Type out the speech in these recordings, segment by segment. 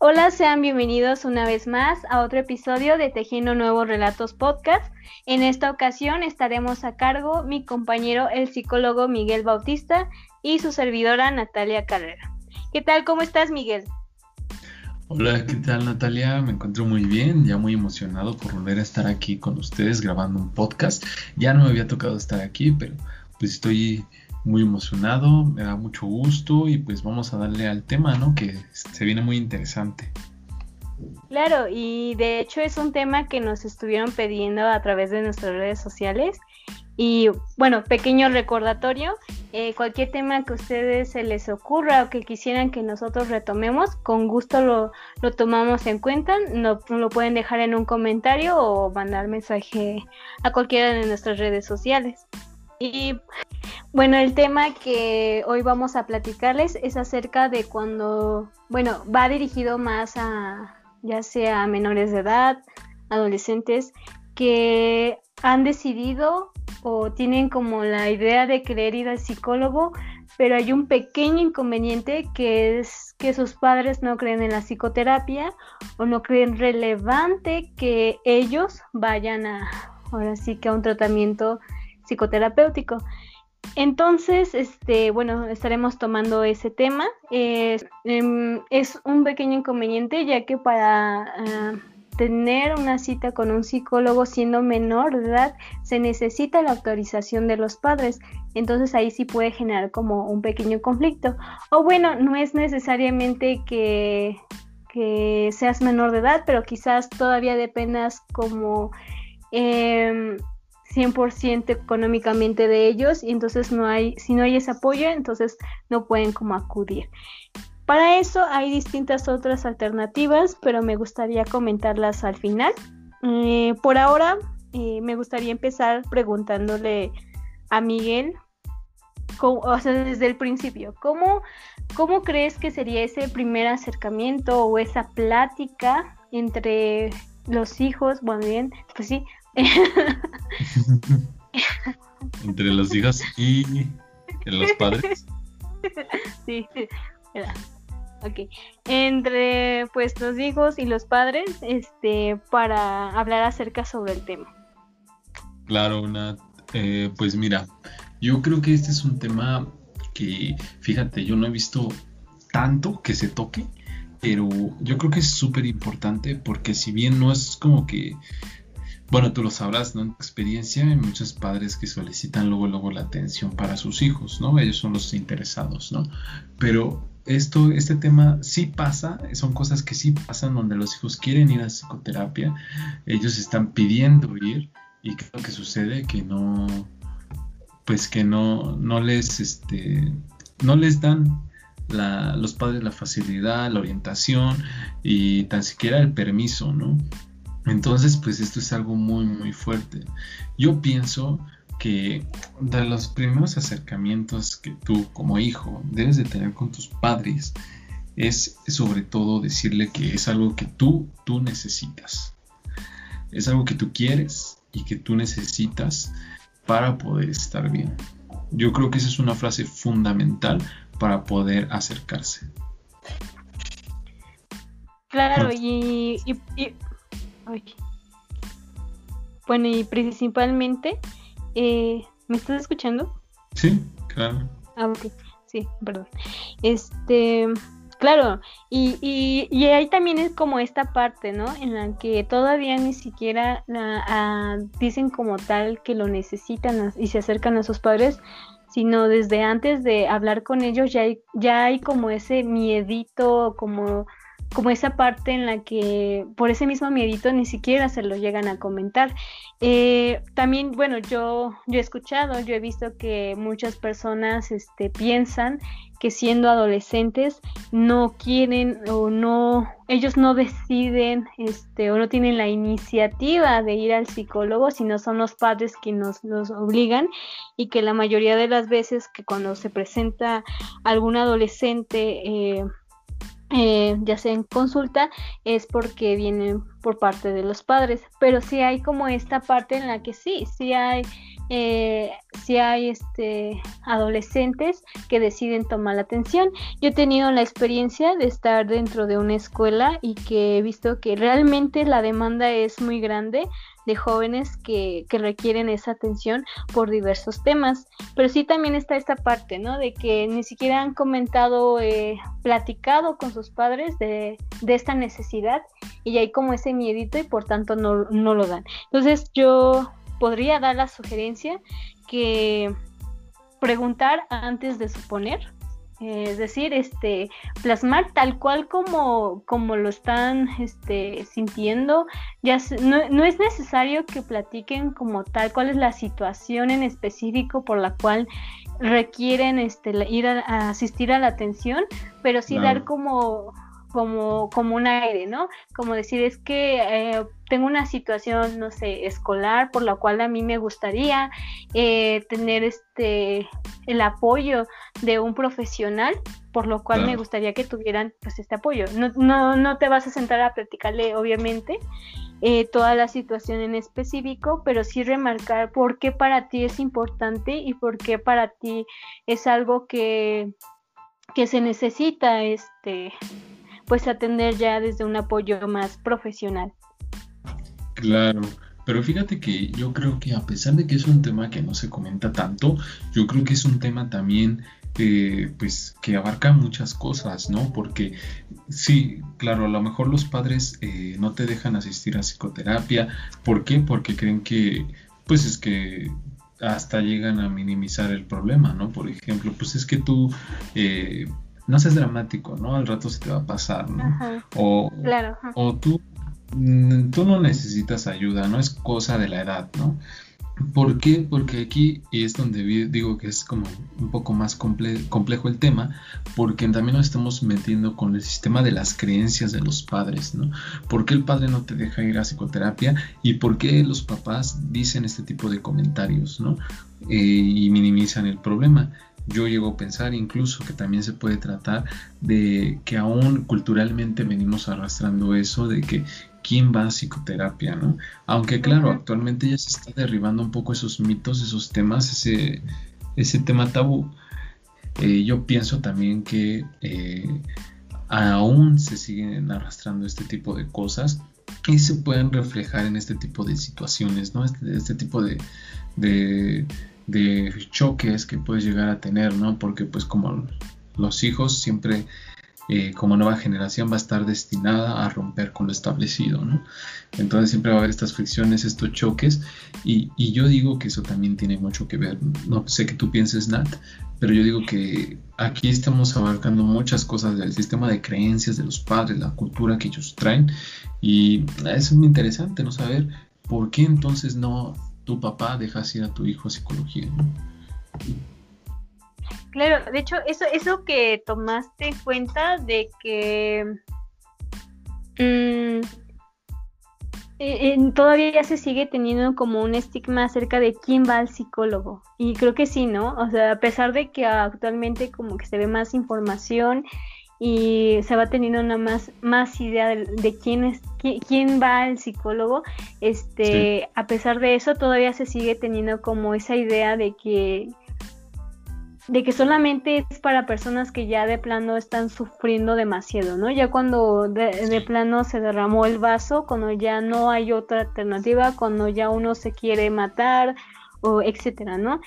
Hola, sean bienvenidos una vez más a otro episodio de Tejiendo Nuevos Relatos Podcast. En esta ocasión estaremos a cargo mi compañero el psicólogo Miguel Bautista y su servidora Natalia Carrera. ¿Qué tal? ¿Cómo estás, Miguel? Hola, ¿qué tal Natalia? Me encuentro muy bien, ya muy emocionado por volver a estar aquí con ustedes grabando un podcast. Ya no me había tocado estar aquí, pero pues estoy muy emocionado, me da mucho gusto y pues vamos a darle al tema, ¿no? Que se viene muy interesante. Claro, y de hecho es un tema que nos estuvieron pidiendo a través de nuestras redes sociales. Y bueno, pequeño recordatorio, eh, cualquier tema que a ustedes se les ocurra o que quisieran que nosotros retomemos, con gusto lo, lo tomamos en cuenta. No, lo pueden dejar en un comentario o mandar mensaje a cualquiera de nuestras redes sociales. Y bueno, el tema que hoy vamos a platicarles es acerca de cuando, bueno, va dirigido más a ya sea a menores de edad, adolescentes que han decidido o tienen como la idea de querer ir al psicólogo, pero hay un pequeño inconveniente que es que sus padres no creen en la psicoterapia o no creen relevante que ellos vayan a, ahora sí que a un tratamiento psicoterapéutico. Entonces, este, bueno, estaremos tomando ese tema. Em, es un pequeño inconveniente ya que para ah, tener una cita con un psicólogo siendo menor de edad se necesita la autorización de los padres. Entonces ahí sí puede generar como un pequeño conflicto. O bueno, no es necesariamente que, que seas menor de edad, pero quizás todavía dependas como... Eh, 100% económicamente de ellos y entonces no hay, si no hay ese apoyo, entonces no pueden como acudir. Para eso hay distintas otras alternativas, pero me gustaría comentarlas al final. Eh, por ahora, eh, me gustaría empezar preguntándole a Miguel, o sea, desde el principio, ¿cómo, ¿cómo crees que sería ese primer acercamiento o esa plática entre los hijos, bueno, bien, pues sí, Entre los hijos y los padres. Sí, ok. Entre pues los hijos y los padres, este, para hablar acerca sobre el tema. Claro, una, eh, pues mira, yo creo que este es un tema que, fíjate, yo no he visto tanto que se toque, pero yo creo que es súper importante porque si bien no es como que bueno, tú lo sabrás, ¿no? En experiencia hay muchos padres que solicitan luego, luego la atención para sus hijos, ¿no? Ellos son los interesados, ¿no? Pero esto, este tema sí pasa, son cosas que sí pasan donde los hijos quieren ir a psicoterapia, ellos están pidiendo ir y creo que sucede que no, pues que no, no les, este, no les dan los padres la facilidad, la orientación y tan siquiera el permiso, ¿no? Entonces, pues esto es algo muy, muy fuerte. Yo pienso que de los primeros acercamientos que tú como hijo debes de tener con tus padres es sobre todo decirle que es algo que tú, tú necesitas. Es algo que tú quieres y que tú necesitas para poder estar bien. Yo creo que esa es una frase fundamental para poder acercarse. Claro, y, bueno, y principalmente, eh, ¿me estás escuchando? Sí, claro. Ah, ok, sí, perdón. Este, claro, y, y, y ahí también es como esta parte, ¿no? En la que todavía ni siquiera dicen como tal que lo necesitan y se acercan a sus padres, sino desde antes de hablar con ellos ya hay, ya hay como ese miedito, como como esa parte en la que por ese mismo miedito ni siquiera se lo llegan a comentar. Eh, también, bueno, yo, yo he escuchado, yo he visto que muchas personas este, piensan que siendo adolescentes no quieren o no, ellos no deciden este, o no tienen la iniciativa de ir al psicólogo, sino son los padres quienes nos, obligan y que la mayoría de las veces que cuando se presenta algún adolescente eh, eh, ya sea en consulta, es porque vienen por parte de los padres. Pero sí hay como esta parte en la que sí, sí hay eh, si hay este, adolescentes que deciden tomar la atención. Yo he tenido la experiencia de estar dentro de una escuela y que he visto que realmente la demanda es muy grande de jóvenes que, requieren esa atención por diversos temas. Pero sí también está esta parte, ¿no? De que ni siquiera han comentado, eh, platicado con sus padres de, esta necesidad y hay como ese miedito y por tanto no, no lo dan. Entonces yo podría dar la sugerencia que preguntar antes de suponer, es decir, este, plasmar tal cual como, como lo están este, sintiendo. Ya no, no, es necesario que platiquen como tal cuál es la situación en específico por la cual requieren este, ir a, asistir a la atención, pero sí dar como como, como un aire, ¿no? Como decir, es que eh, tengo una situación, no sé, escolar, por la cual a mí me gustaría eh, tener este el apoyo de un profesional, por lo cual me gustaría que tuvieran pues este apoyo. No, no, no te vas a sentar a platicarle, obviamente, eh, toda la situación en específico, pero sí remarcar por qué para ti es importante y por qué para ti es algo que, que se necesita este pues atender ya desde un apoyo más profesional. Claro, pero fíjate que yo creo que a pesar de que es un tema que no se comenta tanto, yo creo que es un tema también eh, pues que abarca muchas cosas, ¿no? Porque sí, claro, a lo mejor los padres eh, no te dejan asistir a psicoterapia. ¿Por qué? Porque creen que pues es que hasta llegan a minimizar el problema, ¿no? Por ejemplo, pues es que tú eh, no seas dramático, ¿no? Al rato se te va a pasar, ¿no? O, o tú, mm, tú no necesitas ayuda, no es cosa de la edad, ¿no? ¿Por qué? Porque aquí, y es donde digo que es como un poco más complejo el tema, porque también nos estamos metiendo con el sistema de las creencias de los padres, ¿no? ¿Por qué el padre no te deja ir a psicoterapia? ¿Y por qué los papás dicen este tipo de comentarios, ¿no? Eh, y minimizan el problema yo llego a pensar incluso que también se puede tratar de que aún culturalmente venimos arrastrando eso de que quién va a psicoterapia, ¿no? Aunque claro, actualmente ya se está derribando un poco esos mitos, esos temas, ese, ese tema tabú. Eh, yo pienso también que eh, aún se siguen arrastrando este tipo de cosas y se pueden reflejar en este tipo de situaciones, ¿no? Este, este tipo de, de choques que puedes llegar a tener, ¿no? Porque pues como los hijos siempre eh, como nueva generación va a estar destinada a romper con lo establecido, ¿no? Entonces siempre va a haber estas fricciones, estos choques y, y, yo digo que eso también tiene mucho que ver, no sé que tú pienses Nat, pero yo digo que aquí estamos abarcando muchas cosas del sistema de creencias de los padres, la cultura que ellos traen y eso es muy interesante, ¿no? Saber por qué entonces no tu papá dejas ir a tu hijo a psicología, ¿no? Claro, de hecho, eso, eso que tomaste en cuenta de que mm, eh, todavía se sigue teniendo como un estigma acerca de quién va al psicólogo. Y creo que sí, ¿no? O sea, a pesar de que actualmente como que se ve más información y se va teniendo una más, más idea de, quién es quién, va al psicólogo, este, a pesar de eso todavía se sigue teniendo como esa idea de que de que solamente es para personas que ya de plano están sufriendo demasiado, ¿no? Ya cuando de, de, plano se derramó el vaso, cuando ya no hay otra alternativa, cuando ya uno se quiere matar o etcétera, ¿no?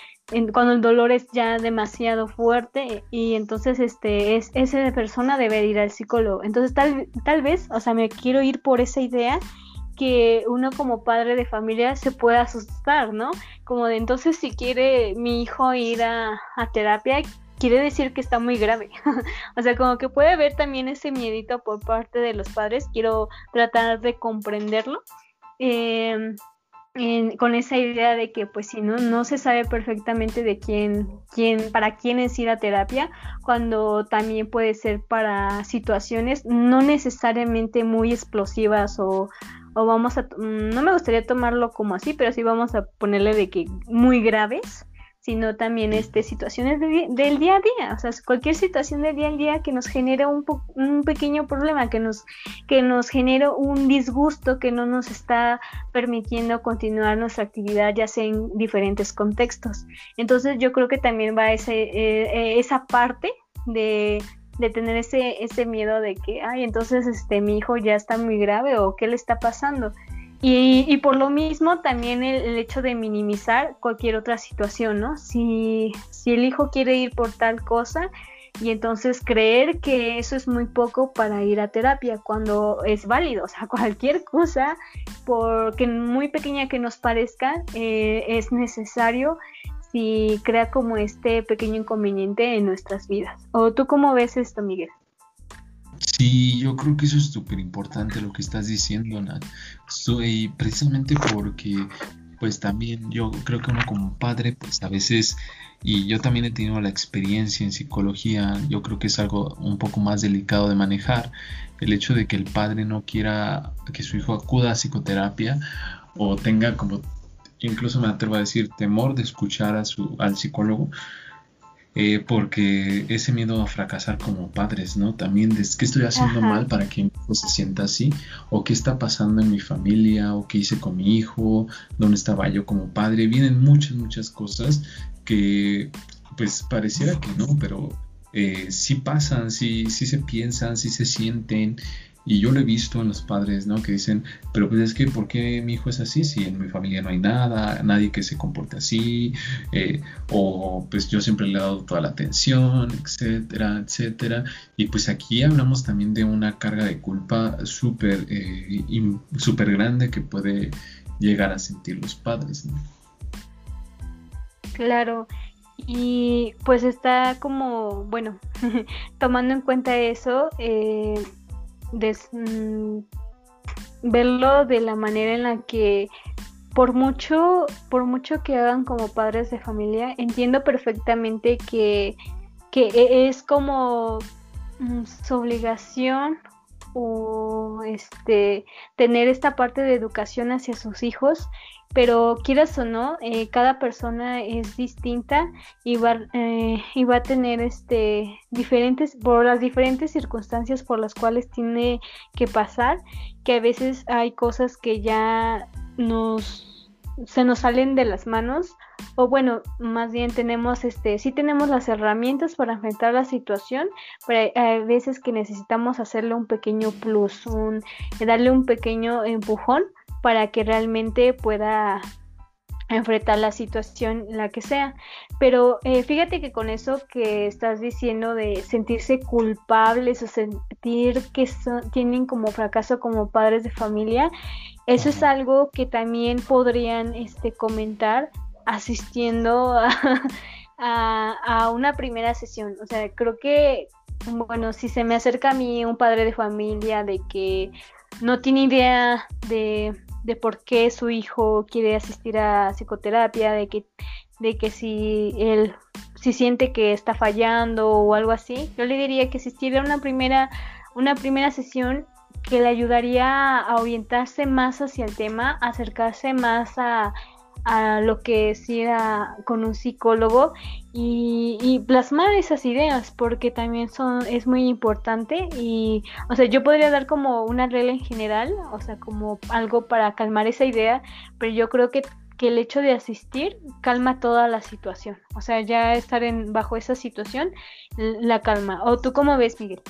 Cuando el dolor es ya demasiado fuerte y entonces este es esa persona debe ir al psicólogo. Entonces tal, tal vez, o sea, me quiero ir por esa idea que uno como padre de familia se puede asustar, ¿no? Como de entonces si quiere mi hijo ir a, terapia, quiere decir que está muy grave. o sea, como que puede haber también ese miedito por parte de los padres, quiero tratar de comprenderlo. Eh, con esa idea de que pues si no no se sabe perfectamente de quién quién para quién es ir a terapia cuando también puede ser para situaciones no necesariamente muy explosivas o, o vamos a no me gustaría tomarlo como así pero sí vamos a ponerle de que muy graves sino también este, situaciones del día a día, o sea, cualquier situación del día a día que nos genere un, un pequeño problema, que nos, que nos genere un disgusto que no nos está permitiendo continuar nuestra actividad, ya sea en diferentes contextos. Entonces yo creo que también va ese, eh, esa parte de, de tener ese, ese miedo de que, ay, entonces este, mi hijo ya está muy grave o qué le está pasando. Y, por lo mismo también el, hecho de minimizar cualquier otra situación, ¿no? Si, si el hijo quiere ir por tal cosa y entonces creer que eso es muy poco para ir a terapia cuando es válido, o sea, cualquier cosa, porque muy pequeña que nos parezca, eh, es necesario si crea como este pequeño inconveniente en nuestras vidas. ¿O tú cómo ves esto, Miguel? Sí, yo creo que eso es súper importante lo que estás diciendo, Nat. Precisamente porque, pues también yo creo que uno como padre, pues a veces, y yo también he tenido la experiencia en psicología, yo creo que es algo un poco más delicado de manejar, el hecho de que el padre no quiera que su hijo acuda a psicoterapia o tenga como, incluso me atrevo a decir, temor de escuchar a su, al psicólogo eh, porque ese miedo a fracasar como padres, ¿no? También es qué estoy haciendo mal para que mi hijo se sienta así, o qué está pasando en mi familia, o qué hice con mi hijo, dónde estaba yo como padre. Vienen muchas, muchas cosas que pues pareciera que no, pero eh, sí pasan, sí, sí se piensan, sí se sienten y yo lo he visto en los padres, ¿no? Que dicen, pero pues es que, ¿por qué mi hijo es así? Si en mi familia no hay nada, nadie que se comporte así, eh, o pues yo siempre le he dado toda la atención, etcétera, etcétera. Y pues aquí hablamos también de una carga de culpa súper, eh, grande que puede llegar a sentir los padres, ¿no? Claro, y pues está como, bueno, tomando en cuenta eso, eh, Mm, verlo de la manera en la que por mucho, por mucho que hagan como padres de familia, entiendo perfectamente que, que e, es como mm, su obligación o este tener esta parte de educación hacia sus hijos pero quieras o no, eh, cada persona es distinta y va, eh, y va a tener este diferentes, por las diferentes circunstancias por las cuales tiene que pasar, que a veces hay cosas que ya nos se nos salen de las manos o bueno, más bien tenemos este, sí tenemos las herramientas para enfrentar la situación, pero hay, veces que necesitamos hacerle un pequeño plus, un, darle un pequeño empujón para que realmente pueda enfrentar la situación, la que sea. Pero eh, fíjate que con eso que estás diciendo de sentirse culpables o sentir que tienen como fracaso como padres de familia, eso es algo que también podrían este, comentar asistiendo a, a, una primera sesión. O sea, creo que, bueno, si se me acerca a mí un padre de familia de que no tiene idea de de por qué su hijo quiere asistir a psicoterapia, de que, de que si él si siente que está fallando o algo así, yo le diría que si tuviera una primera, una primera sesión que le ayudaría a orientarse más hacia el tema, acercarse más a, a lo que era con un psicólogo y, plasmar esas ideas porque también son es muy importante y o sea yo podría dar como una regla en general o sea como algo para calmar esa idea pero yo creo que, que el hecho de asistir calma toda la situación o sea ya estar en bajo esa situación la calma. O tú cómo ves Miguel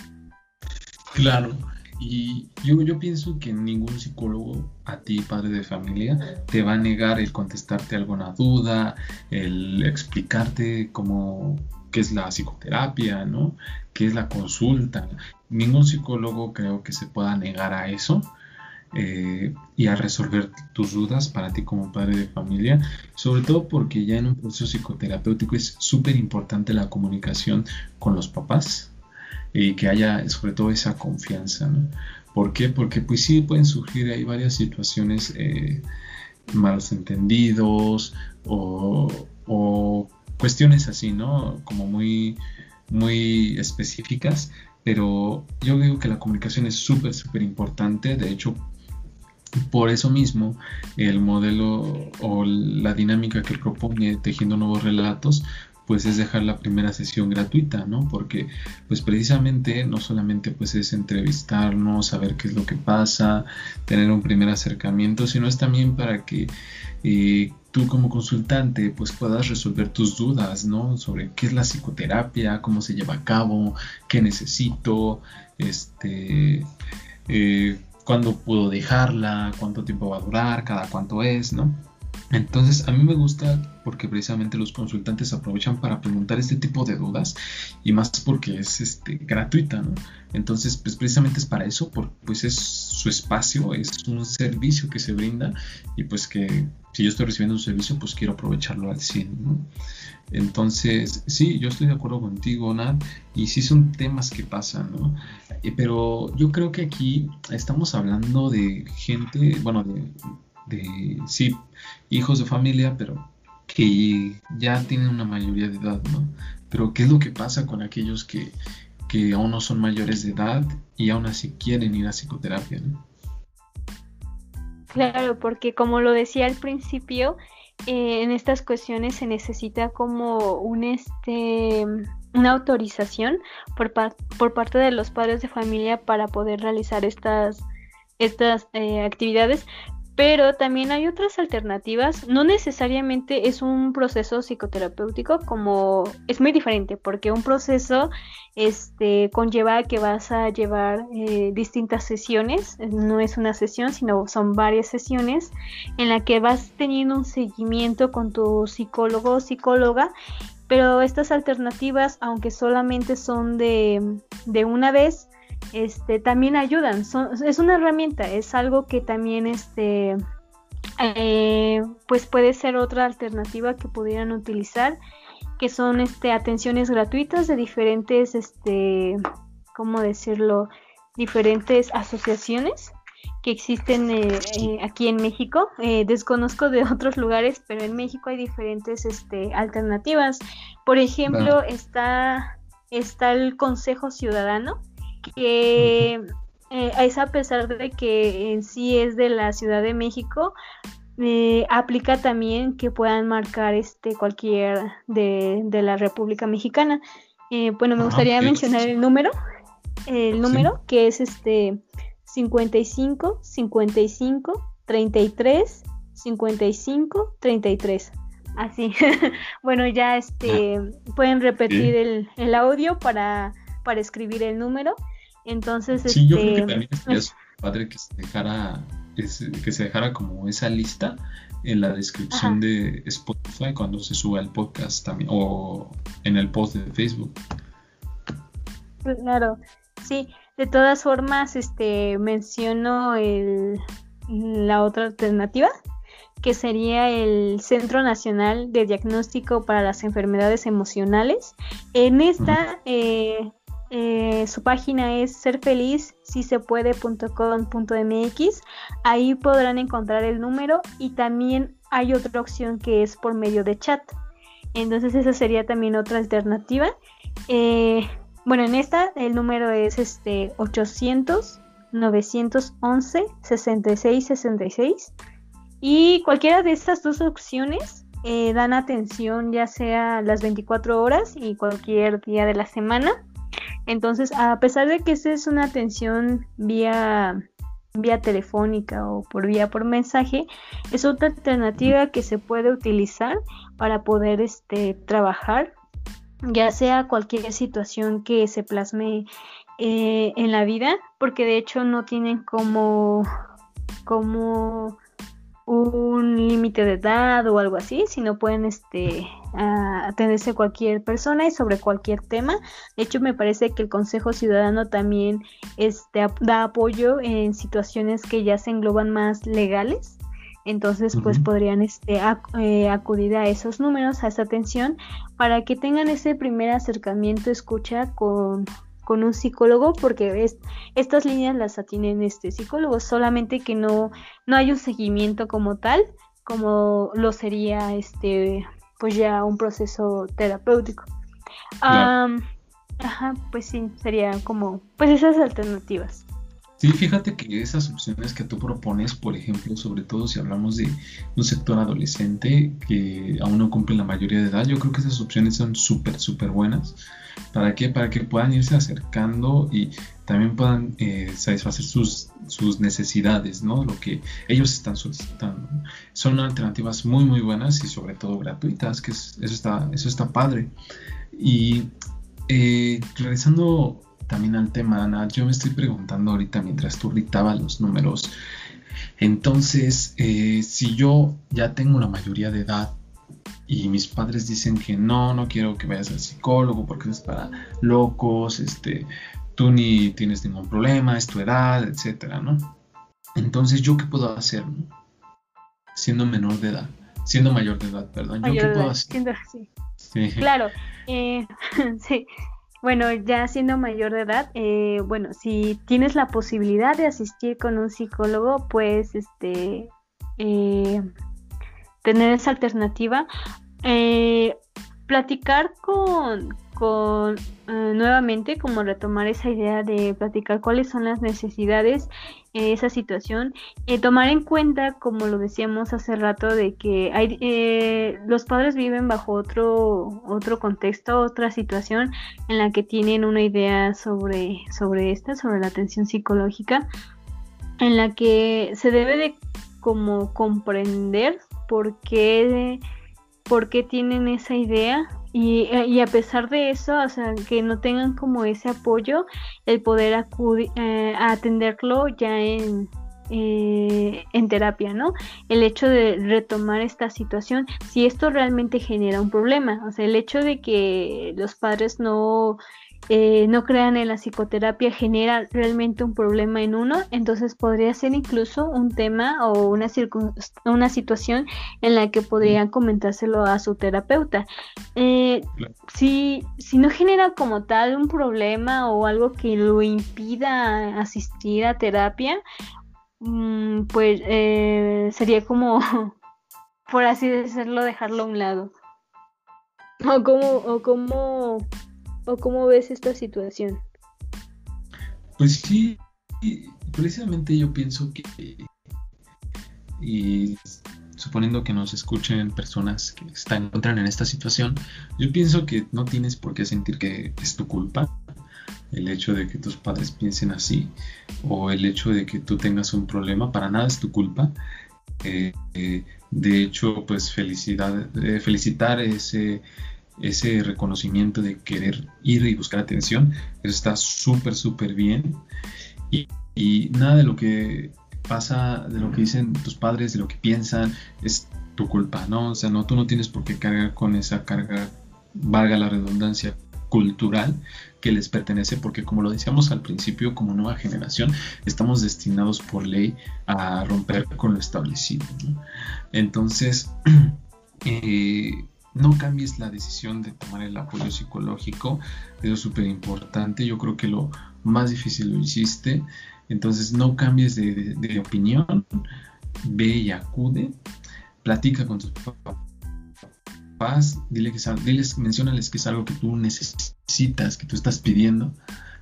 claro y yo, yo pienso que ningún psicólogo, a ti, padre de familia, te va a negar el contestarte alguna duda, el explicarte cómo, qué es la psicoterapia, ¿no? ¿Qué es la consulta? Ningún psicólogo creo que se pueda negar a eso. Eh, y a resolver tus dudas para ti como padre de familia, sobre todo porque ya en un proceso psicoterapéutico es súper importante la comunicación con los papás, y que haya sobre todo esa confianza. ¿Por qué? Porque pues sí pueden surgir ahí varias situaciones eh, malos entendidos o, cuestiones así, ¿no? Como muy, muy específicas, pero yo digo que la comunicación es súper, súper importante. De hecho, Por eso mismo, el modelo o la dinámica que propone Tejiendo Nuevos Relatos, pues es dejar la primera sesión gratuita, ¿no? Porque pues precisamente no solamente pues es entrevistarnos, saber qué es lo que pasa, tener un primer acercamiento, sino es también para que eh, tú como consultante pues puedas resolver tus dudas, ¿no? Sobre qué es la psicoterapia, cómo se lleva a cabo, qué necesito, este... Eh, cuándo puedo dejarla, cuánto tiempo va a durar, cada cuánto es, ¿no? Entonces, a mí me gusta porque precisamente los consultantes aprovechan para preguntar este tipo de dudas y más porque es este, gratuita, ¿no? Entonces, pues precisamente es para eso, porque pues es su espacio, es un servicio que se brinda y pues que si yo estoy recibiendo un servicio, pues quiero aprovecharlo al 100, ¿no? Entonces, sí, yo estoy de acuerdo contigo, Nat, y sí son temas que pasan, ¿no? Eh, pero yo creo que aquí estamos hablando de gente, bueno, de de, sí, hijos de familia, pero que ya tienen una mayoría de edad, ¿no? Pero ¿qué es lo que pasa con aquellos que, que aún no son mayores de edad y aún así quieren ir a psicoterapia, ¿no? Claro, porque como lo decía al principio, eh, en estas cuestiones se necesita como un este una autorización por, por parte de los padres de familia para poder realizar estas estas eh, actividades, pero también hay otras alternativas. No necesariamente es un proceso psicoterapéutico, como es muy diferente, porque un proceso este, conlleva que vas a llevar eh, distintas sesiones, no es una sesión, sino son varias sesiones en la que vas teniendo un seguimiento con tu psicólogo o psicóloga. Pero estas alternativas, aunque solamente son de, de una vez, este, también ayudan. es una herramienta, es algo que también este, eh, pues puede ser otra alternativa que pudieran utilizar, que son este, atenciones gratuitas de diferentes, este, ¿cómo decirlo? Diferentes asociaciones que existen eh, eh, aquí en México. desconozco de otros lugares, pero en México hay diferentes este, alternativas. Por ejemplo, está, está el Consejo Ciudadano, que eh, es a pesar de que en sí es de la Ciudad de México, eh, aplica también que puedan marcar este cualquier de, la República Mexicana. Eh, bueno, me ah, gustaría mencionar el número, el número que es este 55 55 33 55 33. Así. bueno, ya este ah, pueden repetir el, el audio para, para escribir el número entonces, sí, yo creo que este, también sería padre que se dejara, que se dejara como esa lista en la descripción de Spotify cuando se suba el podcast también, o en el post de Facebook. Claro, sí. De todas formas, este menciono el, la otra alternativa, que sería el Centro Nacional de Diagnóstico para las Enfermedades Emocionales. En esta eh, eh, su página es serfeliz.com.mx. Ahí podrán encontrar el número y también hay otra opción que es por medio de chat. Entonces esa sería también otra alternativa. Eh, bueno, en esta el número es este 800 911 6666 y cualquiera de estas dos opciones eh, dan atención ya sea las 24 horas y cualquier día de la semana. Entonces, a pesar de que esta es una atención vía vía telefónica o por vía por mensaje, es otra alternativa que se puede utilizar para poder este, trabajar, ya sea cualquier situación que se plasme eh, en la vida, porque de hecho no tienen como, como un límite de edad o algo así, sino pueden este, atenderse cualquier persona y sobre cualquier tema. De hecho, me parece que el Consejo Ciudadano también este, da apoyo en situaciones que ya se engloban más legales. Entonces, pues podrían este, eh, acudir a esos números, a esa atención, para que tengan ese primer acercamiento, escucha con, con un psicólogo porque es, estas líneas las atienden este psicólogo, solamente que no, no hay un seguimiento como tal, como lo sería este pues ya un proceso terapéutico. ajá, pues sí, sería como pues esas alternativas. Sí, fíjate que esas opciones que tú propones, por ejemplo, sobre todo si hablamos de un sector adolescente que aún no cumple la mayoría de edad, yo creo que esas opciones son súper, súper buenas. ¿Para qué? Para que puedan irse acercando y también puedan eh, satisfacer sus, sus necesidades, ¿no? Lo que ellos están solicitando. Son alternativas muy, muy buenas y sobre todo gratuitas, que eso, está, eso está padre. Y eh, regresando también al tema, Ana, yo me estoy preguntando ahorita mientras tú dictabas los números. Entonces, eh, si yo ya tengo la mayoría de edad y mis padres dicen que no, no quiero que vayas al psicólogo porque es para locos, este, tú ni tienes ningún problema, es tu edad, etcétera, ¿no? Entonces, ¿yo qué puedo hacer, Siendo menor de edad, siendo mayor de edad, perdón, ¿yo qué puedo hacer? sí. Claro, eh, sí. Bueno, ya siendo mayor de edad, eh, bueno, si tienes la posibilidad de asistir con un psicólogo, pues este, eh, tener esa alternativa. Eh, platicar con, con eh, nuevamente como retomar esa idea de platicar cuáles son las necesidades en esa situación, eh, tomar en cuenta, como lo decíamos hace rato, de que hay, eh, los padres viven bajo otro, otro contexto, otra situación en la que tienen una idea sobre, sobre esta, sobre la atención psicológica, en la que se debe de como comprender por qué, por qué tienen esa idea eh, y, a pesar de eso, o sea, que no tengan como ese apoyo, el poder acudir eh, atenderlo ya en, eh, en terapia, ¿no? El hecho de retomar esta situación, si esto realmente genera un problema, o sea, el hecho de que los padres no eh, no crean en la psicoterapia genera realmente un problema en uno, entonces podría ser incluso un tema o una, una situación en la que podrían comentárselo a su terapeuta. Eh, si, si no genera como tal un problema o algo que lo impida asistir a terapia, mm, pues eh, sería como, por así decirlo, dejarlo a un lado. O como, o como ¿O cómo ves esta situación? Pues sí, precisamente yo pienso que, y suponiendo que nos escuchen personas que están encuentran en esta situación, yo pienso que no tienes por qué sentir que es tu culpa el hecho de que tus padres piensen así o el hecho de que tú tengas un problema, para nada es tu culpa. Eh, eh, de hecho, pues felicidad, eh, felicitar ese ese reconocimiento de querer ir y buscar atención, eso está súper, súper bien. Y, nada de lo que pasa, de lo que dicen tus padres, de lo que piensan, es tu culpa, ¿no? O sea, no, tú no tienes por qué cargar con esa carga, valga la redundancia, cultural que les pertenece, porque como lo decíamos al principio, como nueva generación, estamos destinados por ley a romper con lo establecido. Entonces, eh, no cambies la decisión de tomar el apoyo psicológico, eso es súper importante, yo creo que lo más difícil lo hiciste, entonces no cambies de, opinión, ve y acude, platica con tus papás, dile que, diles, mencionales que es algo que tú necesitas, que tú estás pidiendo,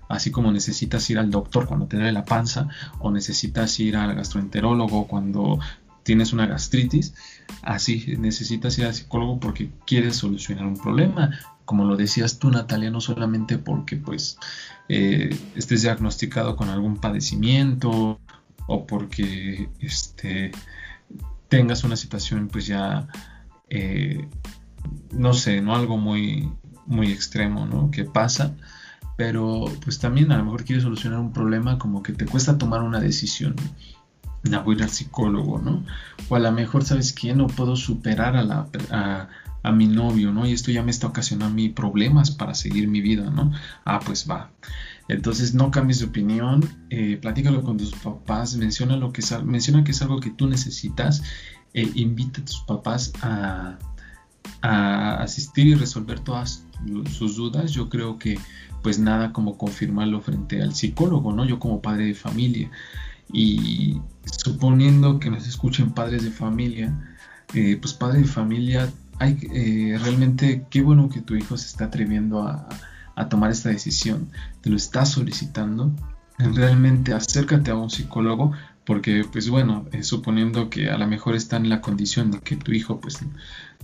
así como necesitas ir al doctor cuando te duele la panza o necesitas ir al gastroenterólogo cuando tienes una gastritis, así necesitas ir al psicólogo porque quieres solucionar un problema. Como lo decías tú, Natalia, no solamente porque pues eh, estés diagnosticado con algún padecimiento o porque este, tengas una situación pues ya, eh, no sé, no algo muy, muy extremo, ¿no? Que pasa, pero pues también a lo mejor quieres solucionar un problema como que te cuesta tomar una decisión voy al psicólogo, ¿no? O a lo mejor, ¿sabes qué? No puedo superar a, la, a, mi novio, ¿no? Y esto ya me está ocasionando a mí problemas para seguir mi vida, ¿no? Ah, pues va. Entonces no cambies de opinión, eh, platícalo con tus papás, menciona, lo que es, menciona que es algo que tú necesitas, eh, invita a tus papás a, a asistir y resolver todas sus dudas. Yo creo que pues nada como confirmarlo frente al psicólogo, ¿no? Yo como padre de familia. Y suponiendo que nos escuchen padres de familia, eh, pues padre de familia, hay eh, realmente qué bueno que tu hijo se está atreviendo a, tomar esta decisión, te lo está solicitando. realmente acércate a un psicólogo porque pues bueno, eh, suponiendo que a lo mejor está en la condición de que tu hijo pues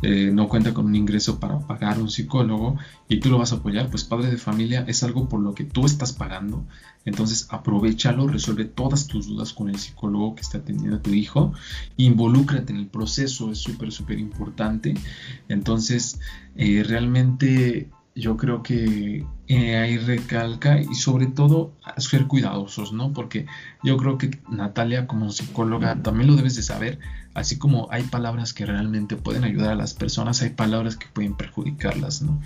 eh, no cuenta con un ingreso para pagar un psicólogo y tú lo vas a apoyar, pues padre de familia es algo por lo que tú estás pagando, entonces aprovechalo, resuelve todas tus dudas con el psicólogo que está atendiendo a tu hijo, involúcrate en el proceso, es súper, súper importante, entonces eh, realmente yo creo que eh, ahí recalca y sobre todo ser cuidadosos, ¿no? Porque yo creo que Natalia como psicóloga también lo debes de saber, así como hay palabras que realmente pueden ayudar a las personas, hay palabras que pueden perjudicarlas, ¿no?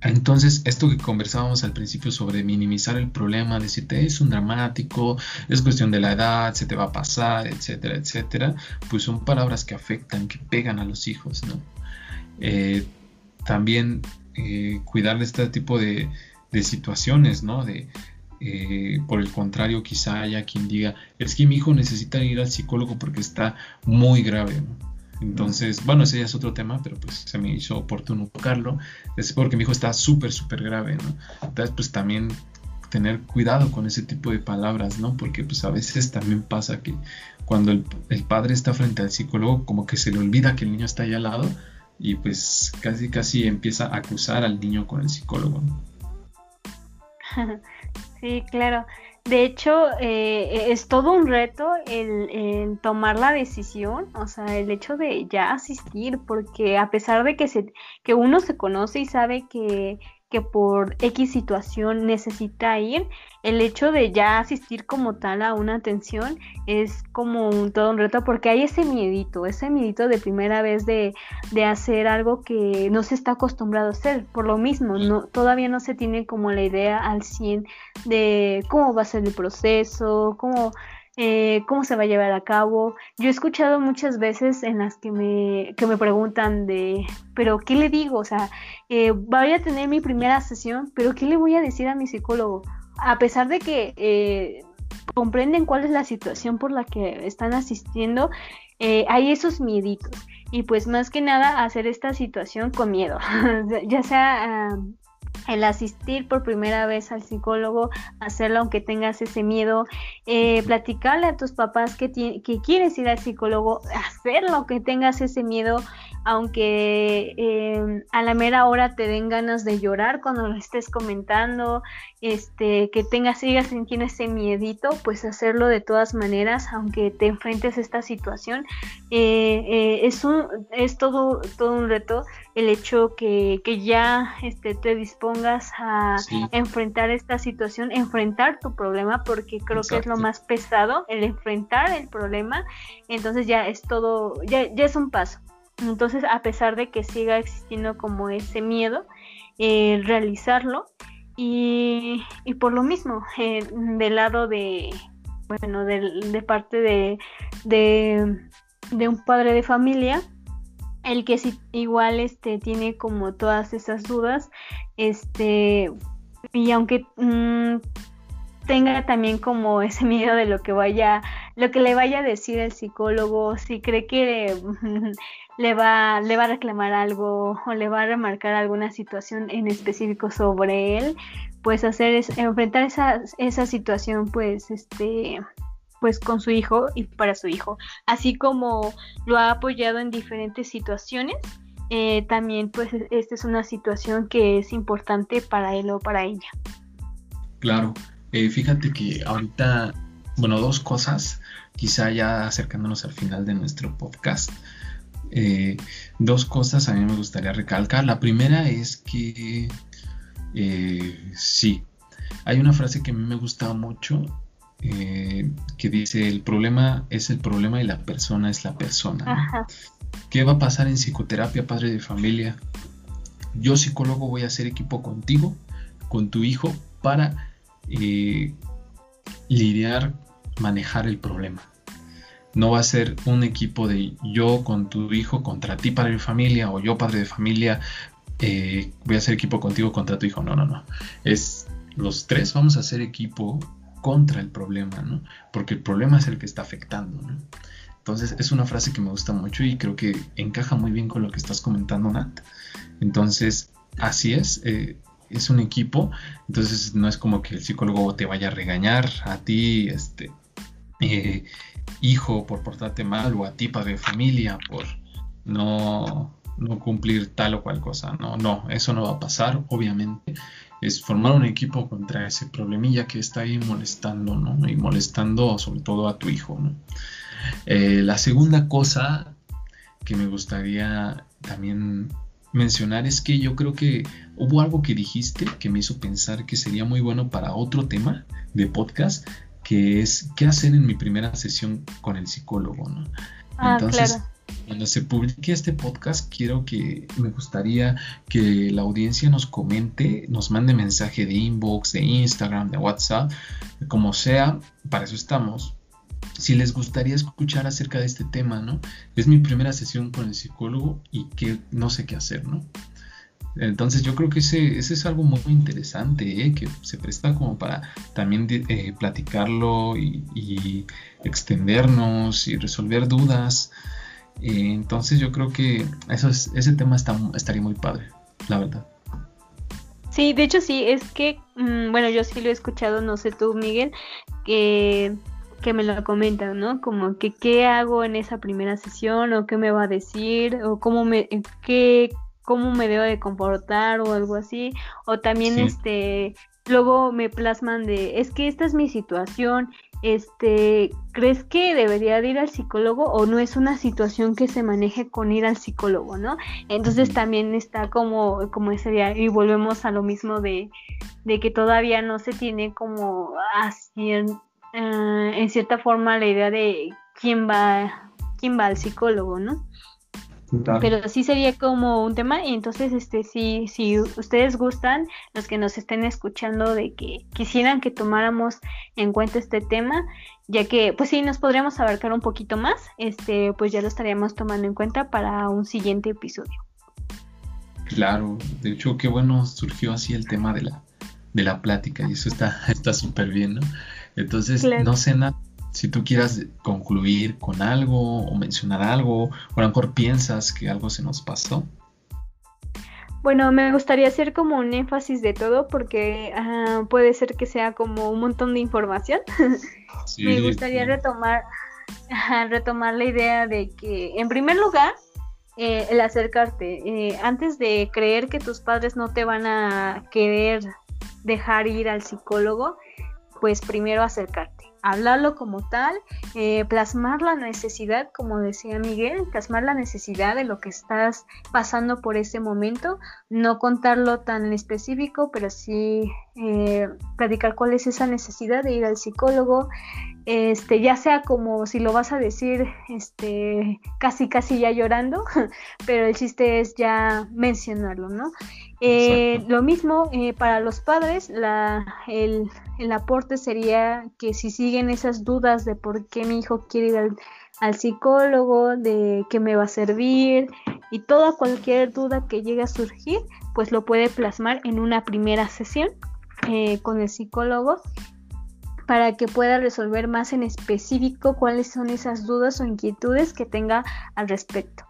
Entonces, esto que conversábamos al principio sobre minimizar el problema, decirte es un dramático, es cuestión de la edad, se te va a pasar, etcétera, etcétera, pues son palabras que afectan, que pegan a los hijos, ¿no? Eh, también eh, cuidar de este tipo de, situaciones, ¿no? De, eh, por el contrario, quizá haya quien diga, es que mi hijo necesita ir al psicólogo porque está muy grave, ¿no? Entonces, bueno, ese ya es otro tema, pero pues se me hizo oportuno tocarlo. Es porque mi hijo está súper, súper grave, ¿no? Entonces, pues también tener cuidado con ese tipo de palabras, ¿no? Porque pues a veces también pasa que cuando el, el padre está frente al psicólogo, como que se le olvida que el niño está ahí al lado y pues casi casi empieza a acusar al niño con el psicólogo. Sí, claro. De hecho, eh, es todo un reto el, tomar la decisión, o sea, el hecho de ya asistir, porque a pesar de que, se, que uno se conoce y sabe que que por X situación necesita ir, el hecho de ya asistir como tal a una atención es como un, todo un reto porque hay ese miedito, ese miedito de primera vez de, de, hacer algo que no se está acostumbrado a hacer. Por lo mismo, no, todavía no se tiene como la idea al 100 de cómo va a ser el proceso, cómo eh, cómo se va a llevar a cabo. Yo he escuchado muchas veces en las que me, que me preguntan de, pero ¿qué le digo? O sea, eh, voy a tener mi primera sesión, pero ¿qué le voy a decir a mi psicólogo? A pesar de que eh, comprenden cuál es la situación por la que están asistiendo, hay esos mieditos. Y pues más que nada hacer esta situación con miedo, ya sea el asistir por primera vez al psicólogo, hacerlo aunque tengas ese miedo, eh, platicarle a tus papás que, que, quieres ir al psicólogo, hacerlo aunque tengas ese miedo, aunque em, a la mera hora te den ganas de llorar cuando lo estés comentando, este, que tengas, sigas sintiendo ese miedito, pues hacerlo de todas maneras, aunque te enfrentes a esta situación, eh, eh, es, un, es todo, todo un reto el hecho que, que ya este, te dispongas a enfrentar esta situación, enfrentar tu problema, porque creo que es lo más pesado, el enfrentar el problema, entonces ya es todo, ya, ya es un paso. Entonces, a pesar de que siga existiendo como ese miedo, eh, realizarlo y, y, por lo mismo, eh, del lado de, bueno, de, parte de, de, un padre de familia, el que sí, igual este, tiene como todas esas dudas, este, y aunque mm, tenga también como ese miedo de lo que vaya, lo que le vaya a decir el psicólogo, si cree que le va, le va a reclamar algo o le va a remarcar alguna situación en específico sobre él, pues hacer es, enfrentar esa, esa situación pues este pues con su hijo y para su hijo, así como lo ha apoyado en diferentes situaciones, eh, también pues esta es una situación que es importante para él o para ella. Claro, eh, fíjate que ahorita, bueno, dos cosas, quizá ya acercándonos al final de nuestro podcast. Eh, dos cosas a mí me gustaría recalcar. La primera es que eh, sí, hay una frase que a mí me gusta mucho que dice el problema es el problema y la persona es la persona. ¿Qué va a pasar en psicoterapia, padre de familia? Yo psicólogo voy a hacer equipo contigo, con tu hijo, para eh, lidiar, manejar el problema. No va a ser un equipo de yo con tu hijo contra ti padre de familia o yo padre de familia eh, voy a hacer equipo contigo contra tu hijo. No, no, no. Es los tres vamos a hacer equipo contra el problema, ¿no? Porque el problema es el que está afectando, ¿no? Entonces es una frase que me gusta mucho y creo que encaja muy bien con lo que estás comentando, Nat. Entonces, así es. Eh, es un equipo, entonces no es como que el psicólogo te vaya a regañar a ti, este, eh, hijo, por portarte mal, o a ti, de familia, por no, no cumplir tal o cual cosa. No, no, eso no va a pasar, obviamente. Es formar un equipo contra ese problemilla que está ahí molestando, ¿no? Y molestando sobre todo a tu hijo, ¿no? Eh, la segunda cosa que me gustaría también mencionar es que yo creo que hubo algo que dijiste que me hizo pensar que sería muy bueno para otro tema de podcast, que es qué hacer en mi primera sesión con el psicólogo, ¿no? Ah, Entonces, cuando se publique este podcast, quiero que me gustaría que la audiencia nos comente, nos mande mensaje de inbox, de Instagram, de WhatsApp, como sea, para eso estamos, si les gustaría escuchar acerca de este tema, ¿no? Es mi primera sesión con el psicólogo y que no sé qué hacer, ¿no? Entonces yo creo que ese, es algo muy interesante, ¿eh? que se presta como para también eh, platicarlo y, extendernos y resolver dudas. Eh, entonces yo creo que eso es, ese tema está, estaría muy padre, la verdad. Sí, de hecho sí, es que, mm, bueno, yo sí lo he escuchado, no sé tú, Miguel, que que me lo comentan, ¿no? Como que qué hago en esa primera sesión o qué me va a decir o cómo me qué cómo me debo de comportar o algo así o también este luego me plasman de es que esta es mi situación este crees que debería de ir al psicólogo o no es una situación que se maneje con ir al psicólogo no entonces también está como como ese día y volvemos a lo mismo de, de que todavía no se tiene como así eh, en cierta forma la idea de quién va, quién va al psicólogo, ¿no? Pero sí sería como un tema, y entonces este sí, si ustedes gustan, los que nos estén escuchando de que quisieran que tomáramos en cuenta este tema, ya que pues sí nos podríamos abarcar un poquito más, este pues ya lo estaríamos tomando en cuenta para un siguiente episodio. Claro, de hecho qué bueno surgió así el tema de la de la plática y eso está está súper bien, ¿no? Entonces, no sé nada. Si tú quieras concluir con algo o mencionar algo, o a lo mejor piensas que algo se nos pasó. Bueno, me gustaría hacer como un énfasis de todo porque ah, puede ser que sea como un montón de información. me gustaría retomar, retomar la idea de que, en primer lugar, eh, el acercarte, eh, antes de creer que tus padres no te van a querer dejar ir al psicólogo, pues primero acercarte, hablarlo como tal, eh, plasmar la necesidad, como decía Miguel, plasmar la necesidad de lo que estás pasando por ese momento, no contarlo tan específico, pero sí eh, platicar cuál es esa necesidad de ir al psicólogo, este, ya sea como si lo vas a decir, este, casi casi ya llorando, pero el chiste es ya mencionarlo, ¿no? Eh, lo mismo eh, para los padres, la, el, aporte sería que si siguen esas dudas de por qué mi hijo quiere ir al, al psicólogo, de qué me va a servir y toda cualquier duda que llegue a surgir, pues lo puede plasmar en una primera sesión eh, con el psicólogo para que pueda resolver más en específico cuáles son esas dudas o inquietudes que tenga al respecto.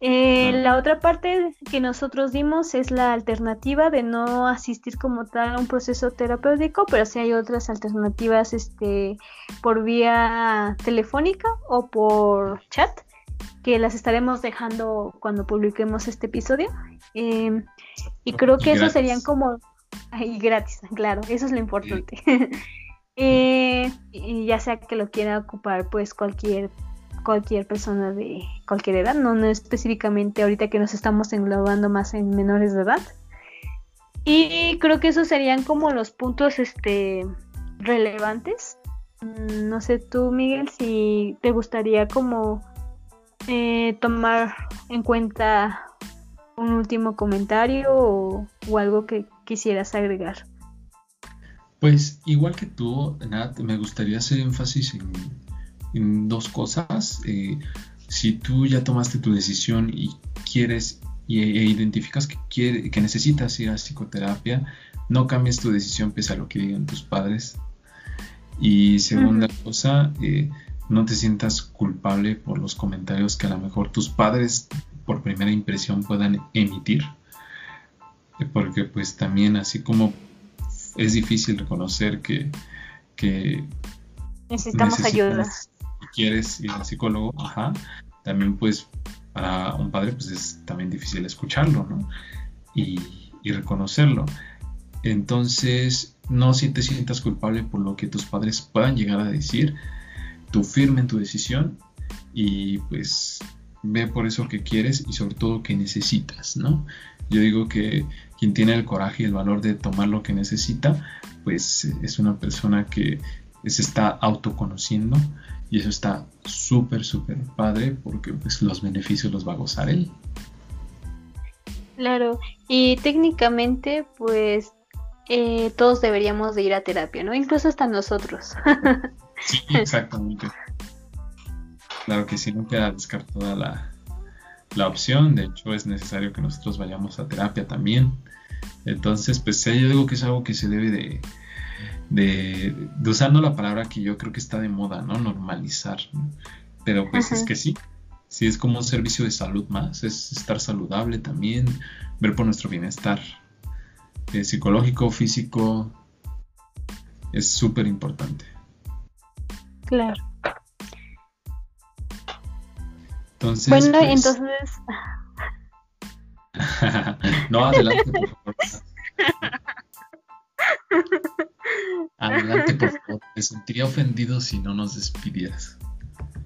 Eh, la otra parte que nosotros dimos es la alternativa de no asistir como tal a un proceso terapéutico, pero sí hay otras alternativas este, por vía telefónica o por chat, que las estaremos dejando cuando publiquemos este episodio. Em, y creo que eso serían como... Y gratis, claro, eso es lo importante. Eh, y ya sea que lo quiera ocupar pues cualquier cualquier persona de cualquier edad, no, no específicamente ahorita que nos estamos englobando más en menores de edad. Y creo que esos serían como los puntos este relevantes. Mm, no sé tú, Miguel, si te gustaría como eh, tomar en cuenta un último comentario o algo que quisieras agregar. Pues igual que tú, Nat, me gustaría hacer énfasis en, dos cosas. Eh, si tú ya tomaste tu decisión y quieres y, e identificas que, quiere, que necesitas ir a psicoterapia, no cambies tu decisión pese a lo que digan tus padres. Y segunda cosa, eh, no te sientas culpable por los comentarios que a lo mejor tus padres por primera impresión puedan emitir porque pues también así como es difícil reconocer que, que necesitamos ayuda. Quieres ir al psicólogo, ajá, también pues para un padre pues es también difícil escucharlo, ¿no? Y, y reconocerlo. Entonces, no si te sientas culpable por lo que tus padres puedan llegar a decir, tú firme en tu decisión y pues ve por eso que quieres y sobre todo que necesitas, ¿no? Yo digo que quien tiene el coraje y el valor de tomar lo que necesita, pues es una persona que se está autoconociendo y eso está súper, súper padre porque pues los beneficios los va a gozar él. Claro, y técnicamente pues eh, todos deberíamos de ir a terapia, ¿no? Incluso hasta nosotros. sí, exactamente. Claro que sí, no queda descartada la, la opción. De hecho, es necesario que nosotros vayamos a terapia también. Entonces, pues yo digo que es algo que se debe de, de, usando la palabra que yo creo que está de moda, ¿no? Normalizar. Pero pues es que sí, sí es como un servicio de salud más, es estar saludable también, ver por nuestro bienestar eh, psicológico, físico, es súper importante. Claro. Entonces, bueno, pues, entonces... no, adelante, por favor. Adelante, por favor. Me sentiría ofendido si no nos despidieras.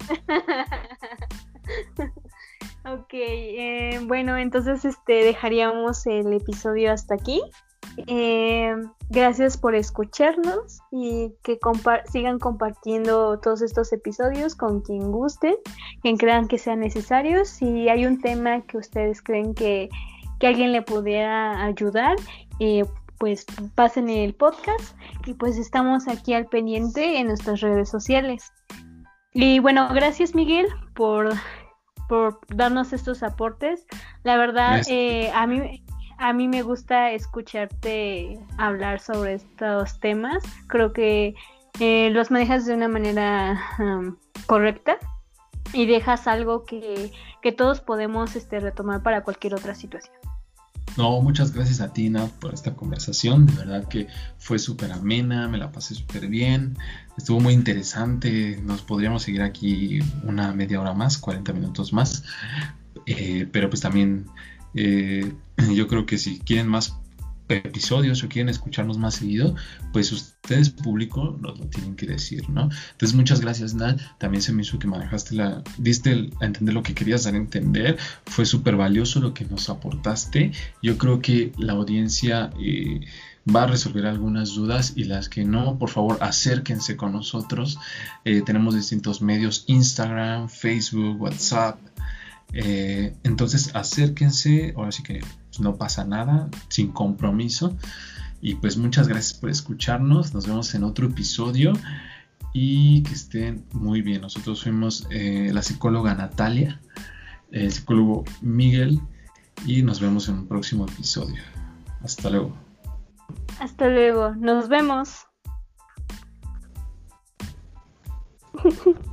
ok, eh, bueno, entonces este dejaríamos el episodio hasta aquí. Eh, gracias por escucharnos y que sigan compartiendo todos estos episodios con quien guste, quien crean que sean necesarios. Si hay un tema que ustedes creen que, que alguien le pudiera ayudar, eh, pues pasen el podcast y pues estamos aquí al pendiente en nuestras redes sociales. Y bueno, gracias Miguel por, por darnos estos aportes. La verdad, eh, a mí a mí me gusta escucharte hablar sobre estos temas. Creo que eh, los manejas de una manera correcta y dejas algo que, que todos podemos este, retomar para cualquier otra situación. No, muchas gracias a ti, Nat, por esta conversación. De verdad que fue súper amena, me la pasé súper bien. Estuvo muy interesante. Nos podríamos seguir aquí una media hora más, 40 minutos más. Eh, pero pues también eh, yo creo que si quieren más episodios o quieren escucharnos más seguido, pues ustedes público nos lo tienen que decir, ¿no? Entonces muchas gracias, Nat. También se me hizo que manejaste la, diste a entender lo que querías dar a entender. Fue súper valioso lo que nos aportaste. Yo creo que la audiencia eh, va a resolver algunas dudas y las que no, por favor, acérquense con nosotros. Eh, tenemos distintos medios, Instagram, Facebook, WhatsApp. Eh, entonces acérquense, ahora sí que pues, no pasa nada, sin compromiso. Y pues muchas gracias por escucharnos, nos vemos en otro episodio y que estén muy bien. Nosotros fuimos eh, la psicóloga Natalia, el psicólogo Miguel y nos vemos en un próximo episodio. Hasta luego. Hasta luego, nos vemos.